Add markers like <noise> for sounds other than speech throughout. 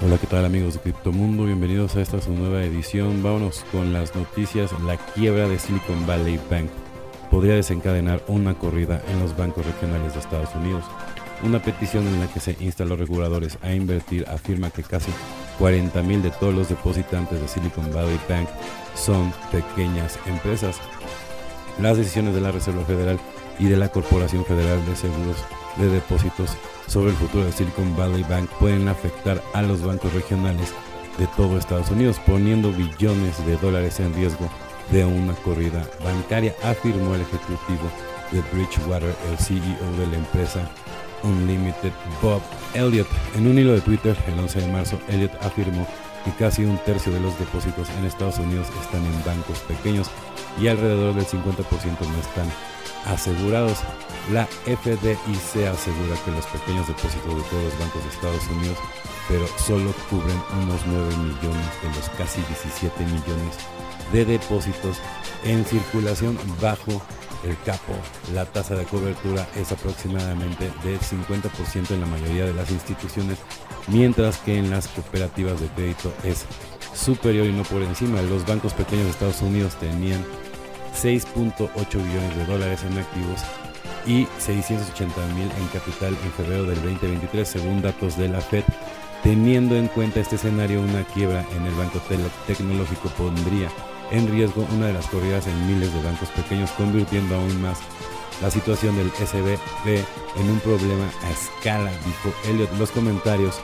Hola, ¿qué tal amigos de Criptomundo? Bienvenidos a esta su nueva edición. Vámonos con las noticias. La quiebra de Silicon Valley Bank podría desencadenar una corrida en los bancos regionales de Estados Unidos. Una petición en la que se insta a los reguladores a invertir afirma que casi 40.000 de todos los depositantes de Silicon Valley Bank son pequeñas empresas. Las decisiones de la Reserva Federal y de la Corporación Federal de Seguros de Depósitos sobre el futuro de Silicon Valley Bank pueden afectar a los bancos regionales de todo Estados Unidos, poniendo billones de dólares en riesgo de una corrida bancaria, afirmó el ejecutivo de Bridgewater, el CEO de la empresa Unlimited, Bob Elliott. En un hilo de Twitter el 11 de marzo, Elliott afirmó que casi un tercio de los depósitos en Estados Unidos están en bancos pequeños y alrededor del 50% no están asegurados. La FDIC asegura que los pequeños depósitos de todos los bancos de Estados Unidos, pero solo cubren unos 9 millones de los casi 17 millones de depósitos en circulación bajo el capo. La tasa de cobertura es aproximadamente del 50% en la mayoría de las instituciones, mientras que en las cooperativas de crédito es superior y no por encima. Los bancos pequeños de Estados Unidos tenían 6.8 billones de dólares en activos y 680 mil en capital en febrero del 2023, según datos de la Fed. Teniendo en cuenta este escenario, una quiebra en el banco tecnológico pondría en riesgo una de las corridas en miles de bancos pequeños, convirtiendo aún más la situación del SBB en un problema a escala, dijo Elliot. Los comentarios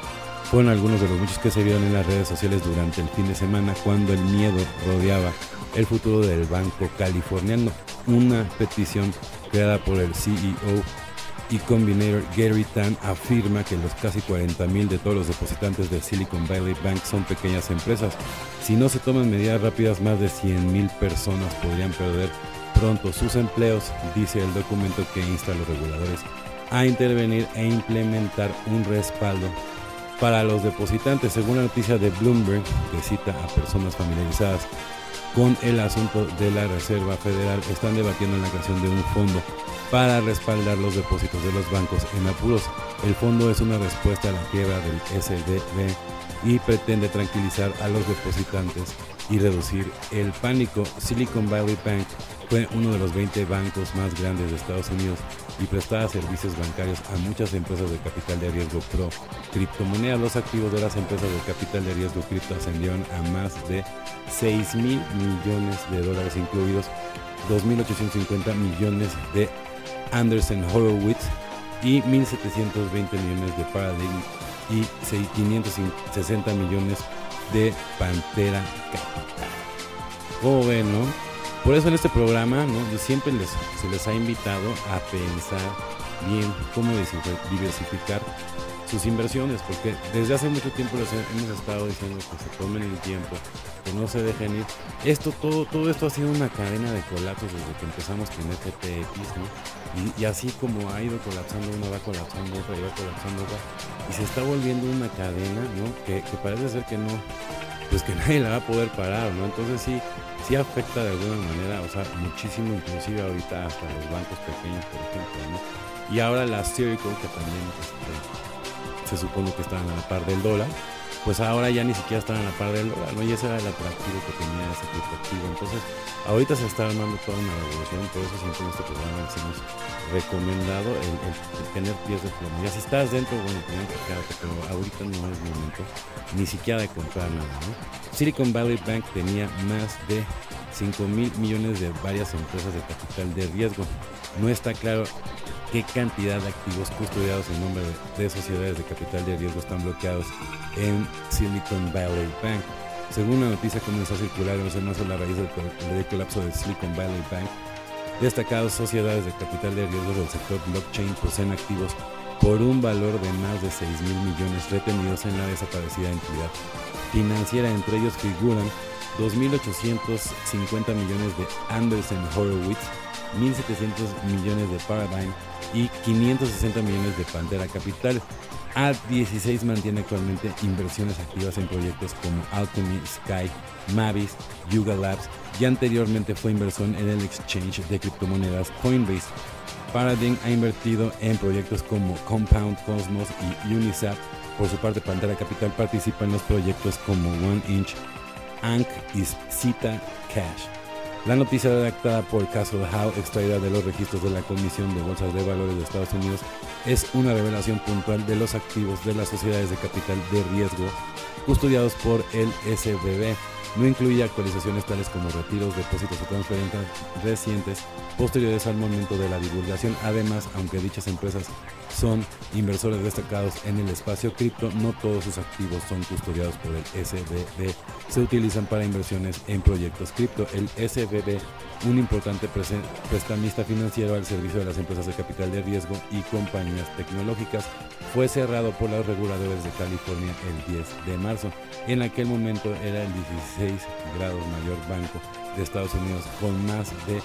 fueron algunos de los muchos que se vieron en las redes sociales durante el fin de semana cuando el miedo rodeaba el futuro del banco californiano. Una petición creada por el CEO y combinator Gary Tan afirma que los casi 40.000 de todos los depositantes de Silicon Valley Bank son pequeñas empresas. Si no se toman medidas rápidas, más de 100.000 personas podrían perder pronto sus empleos, dice el documento que insta a los reguladores a intervenir e implementar un respaldo para los depositantes. Según la noticia de Bloomberg, que cita a personas familiarizadas con el asunto de la Reserva Federal, están debatiendo la creación de un fondo para respaldar los depósitos de los bancos en apuros. El fondo es una respuesta a la quiebra del SDB y pretende tranquilizar a los depositantes y reducir el pánico. Silicon Valley Bank fue uno de los 20 bancos más grandes de Estados Unidos y prestaba servicios bancarios a muchas empresas de capital de riesgo pro criptomonedas. Los activos de las empresas de capital de riesgo cripto ascendieron a más de 6 mil millones de dólares, incluidos 2.850 millones de Anderson Horowitz y 1.720 millones de Paradigm y 560 millones de Pantera Capital. Como ven? Por eso en este programa, ¿no? Yo siempre se les ha invitado a pensar bien cómo diversificar sus inversiones, porque desde hace mucho tiempo hemos estado diciendo que se tomen el tiempo, que no se dejen ir. Esto, todo, todo esto ha sido una cadena de colapsos desde que empezamos con FTX, ¿no? Y, así como ha ido colapsando una, va colapsando otra, y va colapsando otra, y se está volviendo una cadena, ¿no? Que parece ser que no, pues que <laughs> nadie la va a poder parar, ¿no? Entonces sí, sí afecta de alguna manera, o sea, muchísimo, inclusive ahorita hasta los bancos pequeños, por ejemplo, ¿no? Y ahora la Circle, que también este, se supone que estaban a la par del dólar, pues ahora ya ni siquiera están a la par del dólar, ¿no? Y ese era el atractivo que tenía ese criptoactivo. Entonces, ahorita se está armando toda una revolución, por eso siempre en este programa les hemos recomendado el, tener pies de plomo. Ya si estás dentro, bueno, tenían que quedarte, pero ahorita no es momento ni siquiera de comprar nada, ¿no? Silicon Valley Bank tenía más de 5 mil millones de varias empresas de capital de riesgo. No está claro qué cantidad de activos custodiados en nombre de, sociedades de capital de riesgo están bloqueados en Silicon Valley Bank. Según la noticia comenzó a circular en marzo la raíz del, del colapso de Silicon Valley Bank, destacadas sociedades de capital de riesgo del sector blockchain poseen activos por un valor de más de 6 mil millones retenidos en la desaparecida entidad financiera. Entre ellos figuran 2.850 millones de Anderson Horowitz, 1.700 millones de Paradigm y 560 millones de Pantera Capital. A16 mantiene actualmente inversiones activas en proyectos como Alchemy, Sky, Mavis, Yuga Labs y anteriormente fue inversor en el exchange de criptomonedas Coinbase. Paradigm ha invertido en proyectos como Compound, Cosmos y Unisap Por su parte, Pantera Capital participa en los proyectos como One Inch, Ank y Cita Cash. La noticia redactada por Castle Howe, extraída de los registros de la Comisión de Bolsas de Valores de Estados Unidos, es una revelación puntual de los activos de las sociedades de capital de riesgo custodiados por el SBB no incluye actualizaciones tales como retiros, depósitos o transferencias recientes posteriores al momento de la divulgación. Además, aunque dichas empresas son inversores destacados en el espacio cripto, no todos sus activos son custodiados por el SBB. Se utilizan para inversiones en proyectos cripto. El SBB, un importante prestamista financiero al servicio de las empresas de capital de riesgo y compañías tecnológicas, fue cerrado por los reguladores de California el 10 de marzo. En aquel momento era el 16 grados mayor banco de Estados Unidos con más de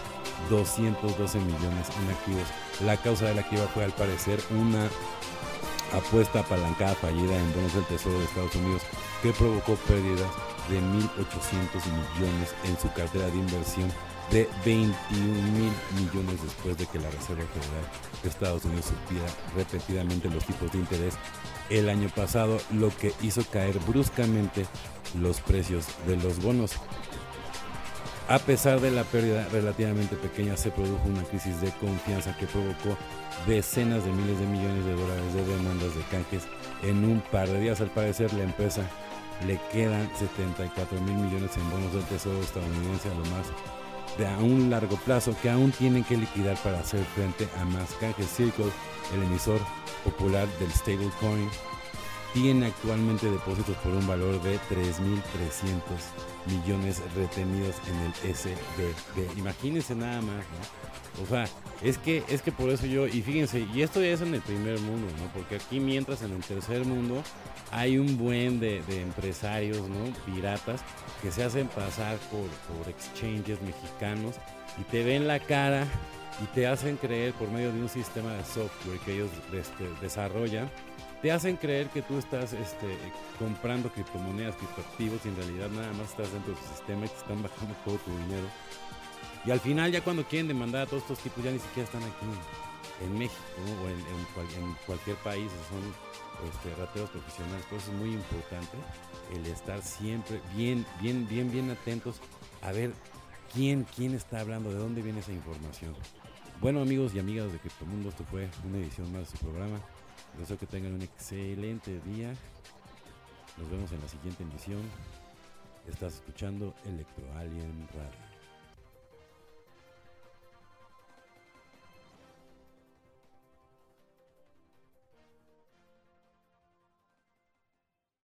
212 millones en activos. La causa de la quiebra fue al parecer una apuesta apalancada fallida en bonos del Tesoro de Estados Unidos que provocó pérdidas de 1.800 millones en su cartera de inversión de 21 mil millones después de que la Reserva Federal de Estados Unidos subiera repetidamente los tipos de interés el año pasado, lo que hizo caer bruscamente los precios de los bonos. A pesar de la pérdida relativamente pequeña, se produjo una crisis de confianza que provocó decenas de miles de millones de dólares de demandas de canjes en un par de días. Al parecer, la empresa le quedan 74 mil millones en bonos del Tesoro estadounidense a lo más de a un largo plazo que aún tienen que liquidar para hacer frente a más canjes. Circle, el emisor popular del stablecoin, tiene actualmente depósitos por un valor de 3.300 millones retenidos en el SBB. Imagínense nada más, ¿no? O sea, es que, es que por eso yo, y fíjense, y esto ya es en el primer mundo, ¿no? Porque aquí mientras en el tercer mundo hay un buen de, empresarios, ¿no? Piratas que se hacen pasar por, por exchanges mexicanos y te ven la cara y te hacen creer por medio de un sistema de software que ellos este, desarrollan te hacen creer que tú estás este, comprando criptomonedas, criptoactivos y en realidad nada más estás dentro de su sistema y te están bajando <laughs> todo tu dinero. Y al final ya cuando quieren demandar a todos estos tipos ya ni siquiera están aquí en México o en, cualquier país, son este, rateros profesionales. Por eso es muy importante el estar siempre bien, bien, bien, bien atentos a ver quién, quién está hablando, de dónde viene esa información. Bueno amigos y amigas de Criptomundo, esto fue una edición más de su programa. Deseo que tengan un excelente día. Nos vemos en la siguiente emisión. Estás escuchando Electro Alien Radio.